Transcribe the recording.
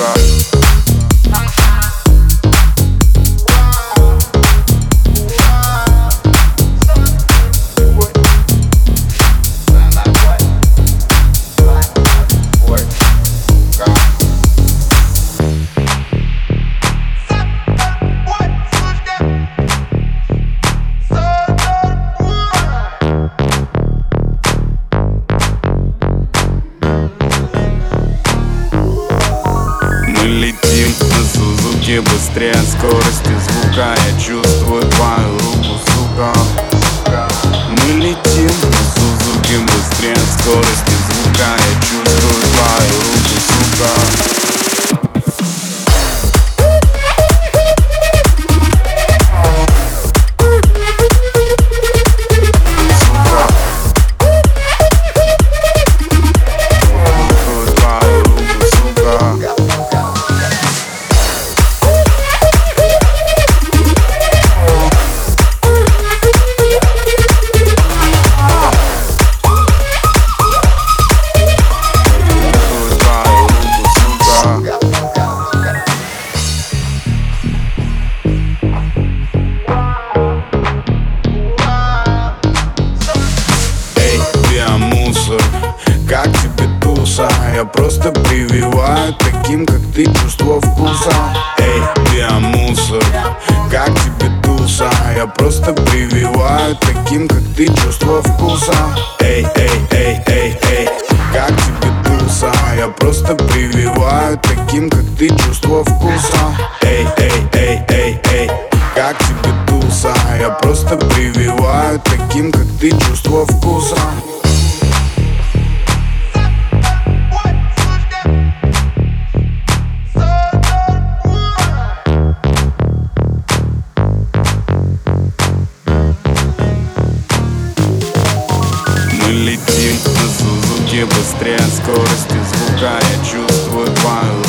side. Быстрее скорости звука. Я чувствую как тебе туса? Я просто прививаю таким, как ты, чувство вкуса Эй, я мусор, как тебе туса? Я просто прививаю таким, как ты, чувство вкуса Эй, эй, эй, эй, эй, как тебе туса? Я просто прививаю таким, как ты, чувство вкуса Эй, эй, эй, эй, эй, как тебе туса? Я просто прививаю таким, как ты, чувство вкуса быстрее скорости звука. Я чувствую твою